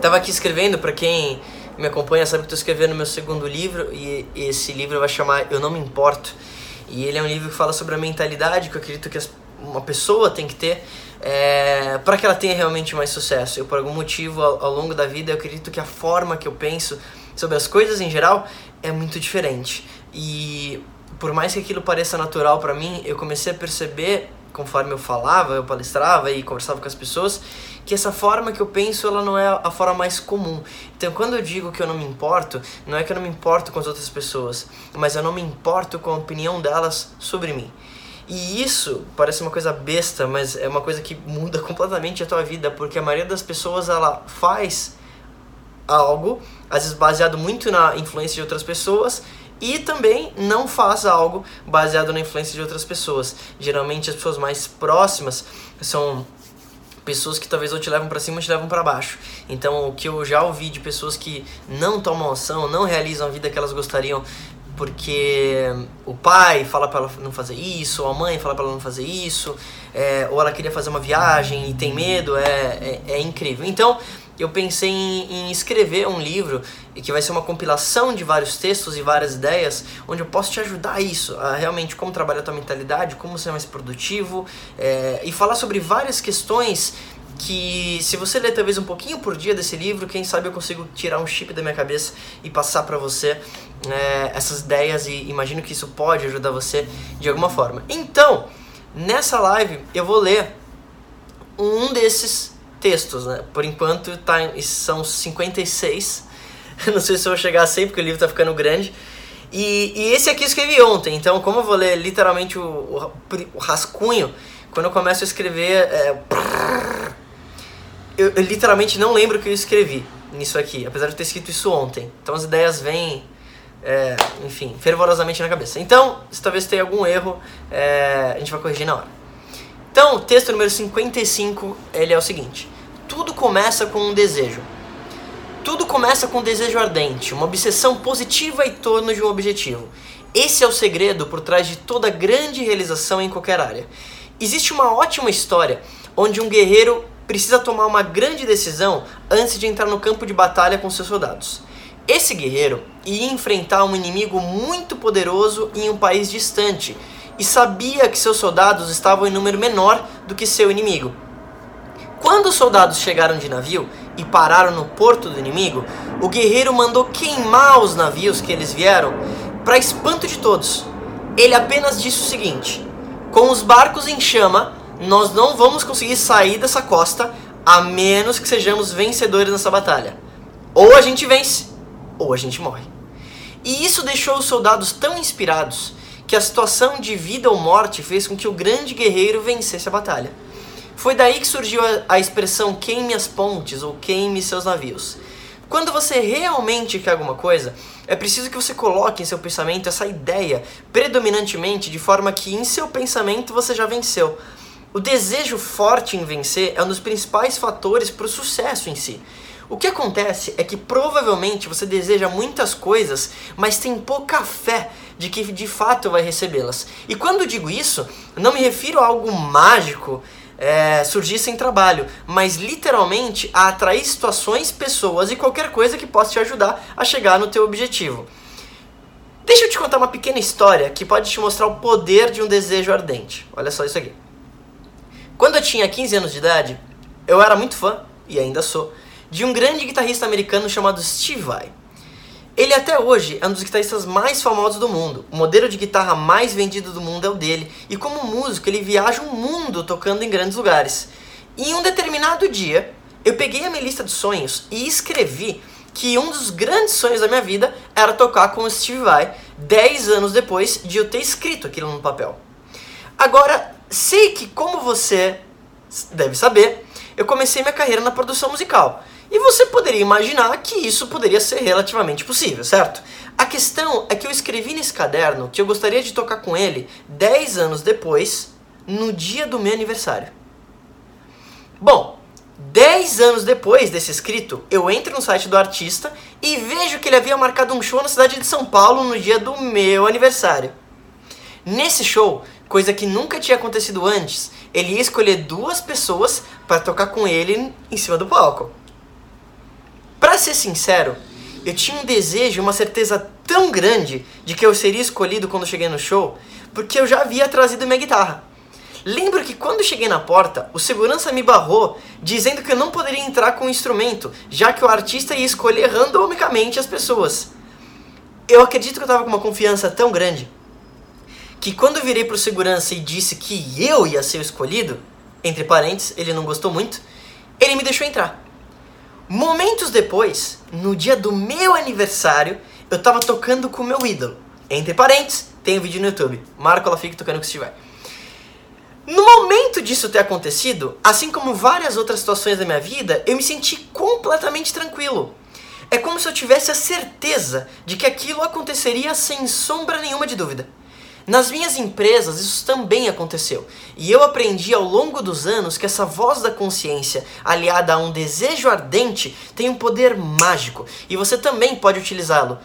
Tava aqui escrevendo, para quem me acompanha sabe que estou escrevendo meu segundo livro e esse livro vai chamar Eu Não Me Importo. E ele é um livro que fala sobre a mentalidade que eu acredito que uma pessoa tem que ter é, para que ela tenha realmente mais sucesso. Eu, por algum motivo, ao, ao, longo da vida, eu acredito que a forma que eu penso sobre as coisas em geral é muito diferente. E por mais que aquilo pareça natural para mim, eu comecei a perceber conforme eu falava, eu palestrava e conversava com as pessoas, que essa forma que eu penso, ela não é a forma mais comum. Então, quando eu digo que eu não me importo, não é que eu não me importo com as outras pessoas, mas eu não me importo com a opinião delas sobre mim. E isso parece uma coisa besta, mas é uma coisa que muda completamente a tua vida, porque a maioria das pessoas ela faz algo, às vezes baseado muito na influência de outras pessoas, e também não faz algo baseado na influência de outras pessoas. Geralmente as pessoas mais próximas são pessoas que talvez ou te levam para cima ou te levam para baixo. Então, o que eu já ouvi de pessoas que não tomam ação, não realizam a vida que elas gostariam porque o pai fala para ela não fazer isso, ou a mãe fala para ela não fazer isso, é, ou ela queria fazer uma viagem e tem medo, é, é, é incrível. Então, eu pensei em, em, escrever um livro que vai ser uma compilação de vários textos e várias ideias, onde eu posso te ajudar a isso, a realmente como trabalhar a tua mentalidade, como ser mais produtivo é, e falar sobre várias questões que se você ler talvez um pouquinho por dia desse livro, quem sabe eu consigo tirar um chip da minha cabeça e passar para você é, essas ideias e imagino que isso pode ajudar você de alguma forma. Então, nessa live eu vou ler um desses textos, né? Por enquanto tá, são 56. Não sei se eu vou chegar a 100 porque o livro tá ficando grande. E, e esse aqui eu escrevi ontem, então como eu vou ler literalmente o, o, o rascunho, quando eu começo a escrever, é, eu, eu, literalmente não lembro o que eu escrevi nisso aqui, apesar de ter escrito isso ontem. Então as ideias vêm, é, enfim, fervorosamente na cabeça. Então, se talvez tenha algum erro, é, a gente vai corrigir na hora. Então, texto número 55, ele é o seguinte. Tudo começa com um desejo. Tudo começa com um desejo ardente, uma obsessão positiva em torno de um objetivo. Esse é o segredo por trás de toda grande realização em qualquer área. Existe uma ótima história onde um guerreiro precisa tomar uma grande decisão antes de entrar no campo de batalha com seus soldados. Esse guerreiro ia enfrentar um inimigo muito poderoso em um país distante e sabia que seus soldados estavam em número menor do que seu inimigo. Quando os soldados chegaram de navio e pararam no porto do inimigo, o guerreiro mandou queimar os navios que eles vieram, para espanto de todos. Ele apenas disse o seguinte: com os barcos em chama, nós não vamos conseguir sair dessa costa a menos que sejamos vencedores nessa batalha. Ou a gente vence, ou a gente morre. E isso deixou os soldados tão inspirados que a situação de vida ou morte fez com que o grande guerreiro vencesse a batalha. Foi daí que surgiu a, a expressão queime as pontes ou queime seus navios. Quando você realmente quer alguma coisa, é preciso que você coloque em seu pensamento essa ideia predominantemente de forma que em seu pensamento você já venceu. O desejo forte em vencer é um dos principais fatores para o sucesso em si. O que acontece é que provavelmente você deseja muitas coisas, mas tem pouca fé de que de fato vai recebê-las. E quando digo isso, não me refiro a algo mágico é, surgir sem trabalho, mas literalmente a atrair situações, pessoas e qualquer coisa que possa te ajudar a chegar no teu objetivo. Deixa eu te contar uma pequena história que pode te mostrar o poder de um desejo ardente. Olha só isso aqui. Quando eu tinha 15 anos de idade, eu era muito fã, e ainda sou, de um grande guitarrista americano chamado Steve Vai. Ele até hoje é um dos guitarristas mais famosos do mundo. O modelo de guitarra mais vendido do mundo é o dele. E como músico, ele viaja o mundo tocando em grandes lugares. E em um determinado dia, eu peguei a minha lista de sonhos e escrevi que um dos grandes sonhos da minha vida era tocar com o Steve Vai 10 anos depois de eu ter escrito aquilo no papel. Agora, sei que como você deve saber, eu comecei minha carreira na produção musical. E você poderia imaginar que isso poderia ser relativamente possível, certo? A questão é que eu escrevi nesse caderno que eu gostaria de tocar com ele 10 anos depois, no dia do meu aniversário. Bom, 10 anos depois desse escrito, eu entro no site do artista e vejo que ele havia marcado um show na cidade de São Paulo no dia do meu aniversário. Nesse show, coisa que nunca tinha acontecido antes, ele ia escolher duas pessoas para tocar com ele em cima do palco. Para ser sincero, eu tinha um desejo, uma certeza tão grande de que eu seria escolhido quando cheguei no show, porque eu já havia trazido minha guitarra. Lembro que quando cheguei na porta, o segurança me barrou, dizendo que eu não poderia entrar com o instrumento, já que o artista ia escolher randomicamente as pessoas. Eu acredito que eu estava com uma confiança tão grande que quando eu virei pro segurança e disse que eu ia ser o escolhido, entre parênteses, ele não gostou muito, ele me deixou entrar. Momentos depois, no dia do meu aniversário, eu tava tocando com o meu ídolo. Entre parênteses, tem um vídeo no YouTube. Marco ela fica tocando o Steve No momento disso ter acontecido, assim como várias outras situações da minha vida, eu me senti completamente tranquilo. É como se eu tivesse a certeza de que aquilo aconteceria sem sombra nenhuma de dúvida. Nas minhas empresas isso também aconteceu, e eu aprendi ao longo dos anos que essa voz da consciência, aliada a um desejo ardente, tem um poder mágico, e você também pode utilizá-lo.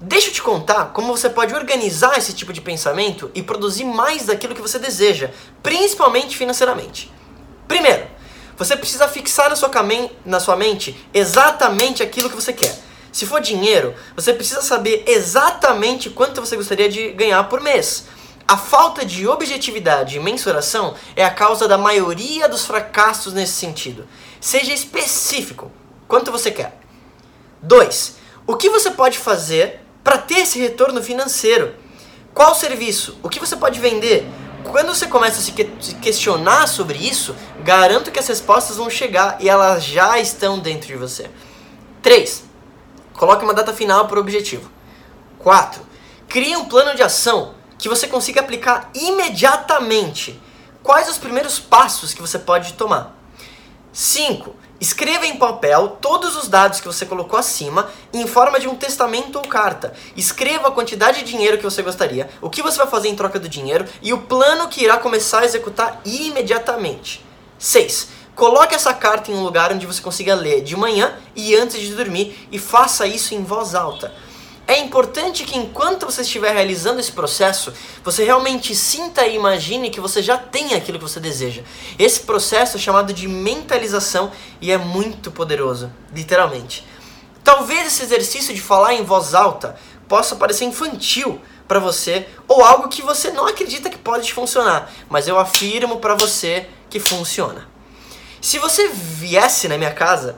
Deixa eu te contar como você pode organizar esse tipo de pensamento e produzir mais daquilo que você deseja, principalmente financeiramente. Primeiro, você precisa fixar na sua, na sua mente exatamente aquilo que você quer. Se for dinheiro, você precisa saber exatamente quanto você gostaria de ganhar por mês. A falta de objetividade e mensuração é a causa da maioria dos fracassos nesse sentido. Seja específico. Quanto você quer? 2. O que você pode fazer para ter esse retorno financeiro? Qual serviço? O que você pode vender? Quando você começa a se questionar sobre isso, garanto que as respostas vão chegar e elas já estão dentro de você. 3. Coloque uma data final para o objetivo. 4. Crie um plano de ação que você consiga aplicar imediatamente. Quais os primeiros passos que você pode tomar? 5. Escreva em papel todos os dados que você colocou acima em forma de um testamento ou carta. Escreva a quantidade de dinheiro que você gostaria, o que você vai fazer em troca do dinheiro e o plano que irá começar a executar imediatamente. 6. Coloque essa carta em um lugar onde você consiga ler de manhã e antes de dormir e faça isso em voz alta. É importante que enquanto você estiver realizando esse processo, você realmente sinta e imagine que você já tem aquilo que você deseja. Esse processo é chamado de mentalização e é muito poderoso, literalmente. Talvez esse exercício de falar em voz alta possa parecer infantil para você ou algo que você não acredita que pode funcionar, mas eu afirmo para você que funciona. Se você viesse na minha casa,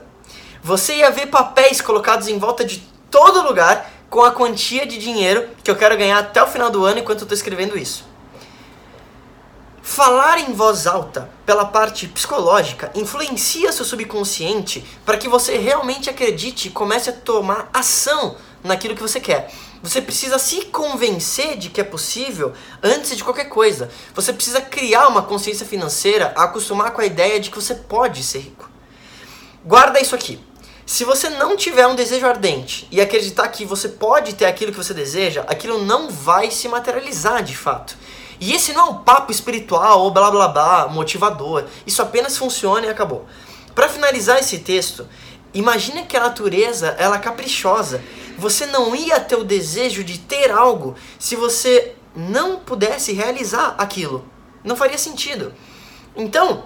você ia ver papéis colocados em volta de todo lugar com a quantia de dinheiro que eu quero ganhar até o final do ano enquanto eu estou escrevendo isso. Falar em voz alta, pela parte psicológica, influencia seu subconsciente para que você realmente acredite e comece a tomar ação naquilo que você quer. Você precisa se convencer de que é possível antes de qualquer coisa. Você precisa criar uma consciência financeira, acostumar com a ideia de que você pode ser rico. Guarda isso aqui. Se você não tiver um desejo ardente e acreditar que você pode ter aquilo que você deseja, aquilo não vai se materializar de fato. E esse não é um papo espiritual ou blá blá blá, motivador. Isso apenas funciona e acabou. Para finalizar esse texto, imagine que a natureza ela é caprichosa você não ia ter o desejo de ter algo se você não pudesse realizar aquilo. Não faria sentido. Então,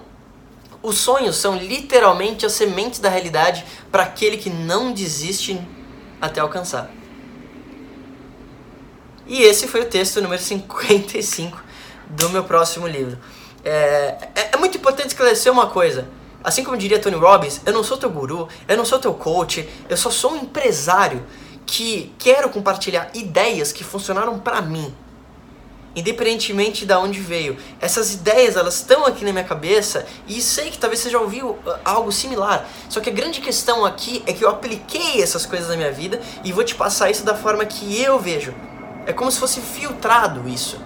os sonhos são literalmente as sementes da realidade para aquele que não desiste até alcançar. E esse foi o texto número 55 do meu próximo livro. É, é, é muito importante esclarecer uma coisa. Assim como diria Tony Robbins, eu não sou teu guru, eu não sou teu coach, eu só sou um empresário que quero compartilhar ideias que funcionaram para mim, independentemente de onde veio. Essas ideias, elas estão aqui na minha cabeça e sei que talvez você já ouviu uh, algo similar. Só que a grande questão aqui é que eu apliquei essas coisas na minha vida e vou te passar isso da forma que eu vejo. É como se fosse filtrado isso.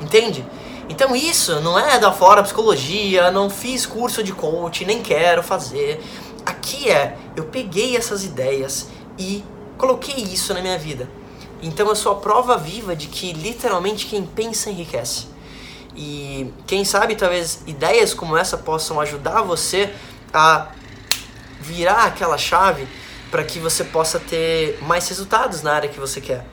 Entende? Então isso não é da fora psicologia, não fiz curso de coach, nem quero fazer. Aqui é, eu peguei essas ideias e coloquei isso na minha vida. Então eu sou a prova viva de que literalmente quem pensa enriquece. E quem sabe talvez ideias como essa possam ajudar você a virar aquela chave para que você possa ter mais resultados na área que você quer.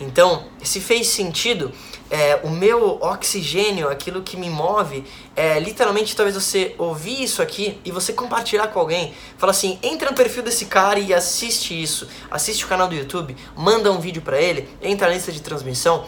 Então, se fez sentido, é, o meu oxigênio, aquilo que me move, é literalmente talvez você ouvir isso aqui e você compartilhar com alguém. Fala assim, entra no perfil desse cara e assiste isso. Assiste o canal do YouTube, manda um vídeo para ele, entra na lista de transmissão.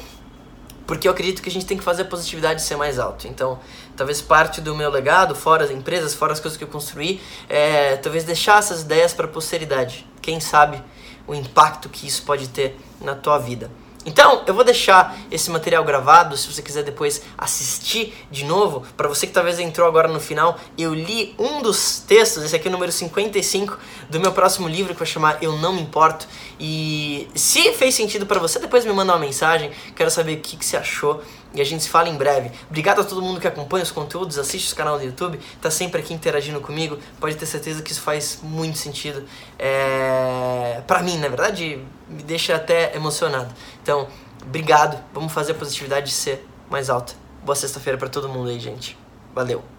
Porque eu acredito que a gente tem que fazer a positividade ser mais alto. Então, talvez parte do meu legado, fora as empresas, fora as coisas que eu construí, é talvez deixar essas ideias para a posteridade. Quem sabe o impacto que isso pode ter na tua vida. Então, eu vou deixar esse material gravado, se você quiser depois assistir de novo. Para você que talvez entrou agora no final, eu li um dos textos, esse aqui é o número 55 do meu próximo livro, que vai chamar Eu Não Me Importo. E se fez sentido para você, depois me manda uma mensagem, quero saber o que, que você achou e a gente se fala em breve. Obrigado a todo mundo que acompanha os conteúdos, assiste o canal do YouTube, tá sempre aqui interagindo comigo. Pode ter certeza que isso faz muito sentido. É... para mim, na verdade, me deixa até emocionado. Então, obrigado. Vamos fazer a positividade ser mais alta. Boa sexta-feira para todo mundo aí, gente. Valeu.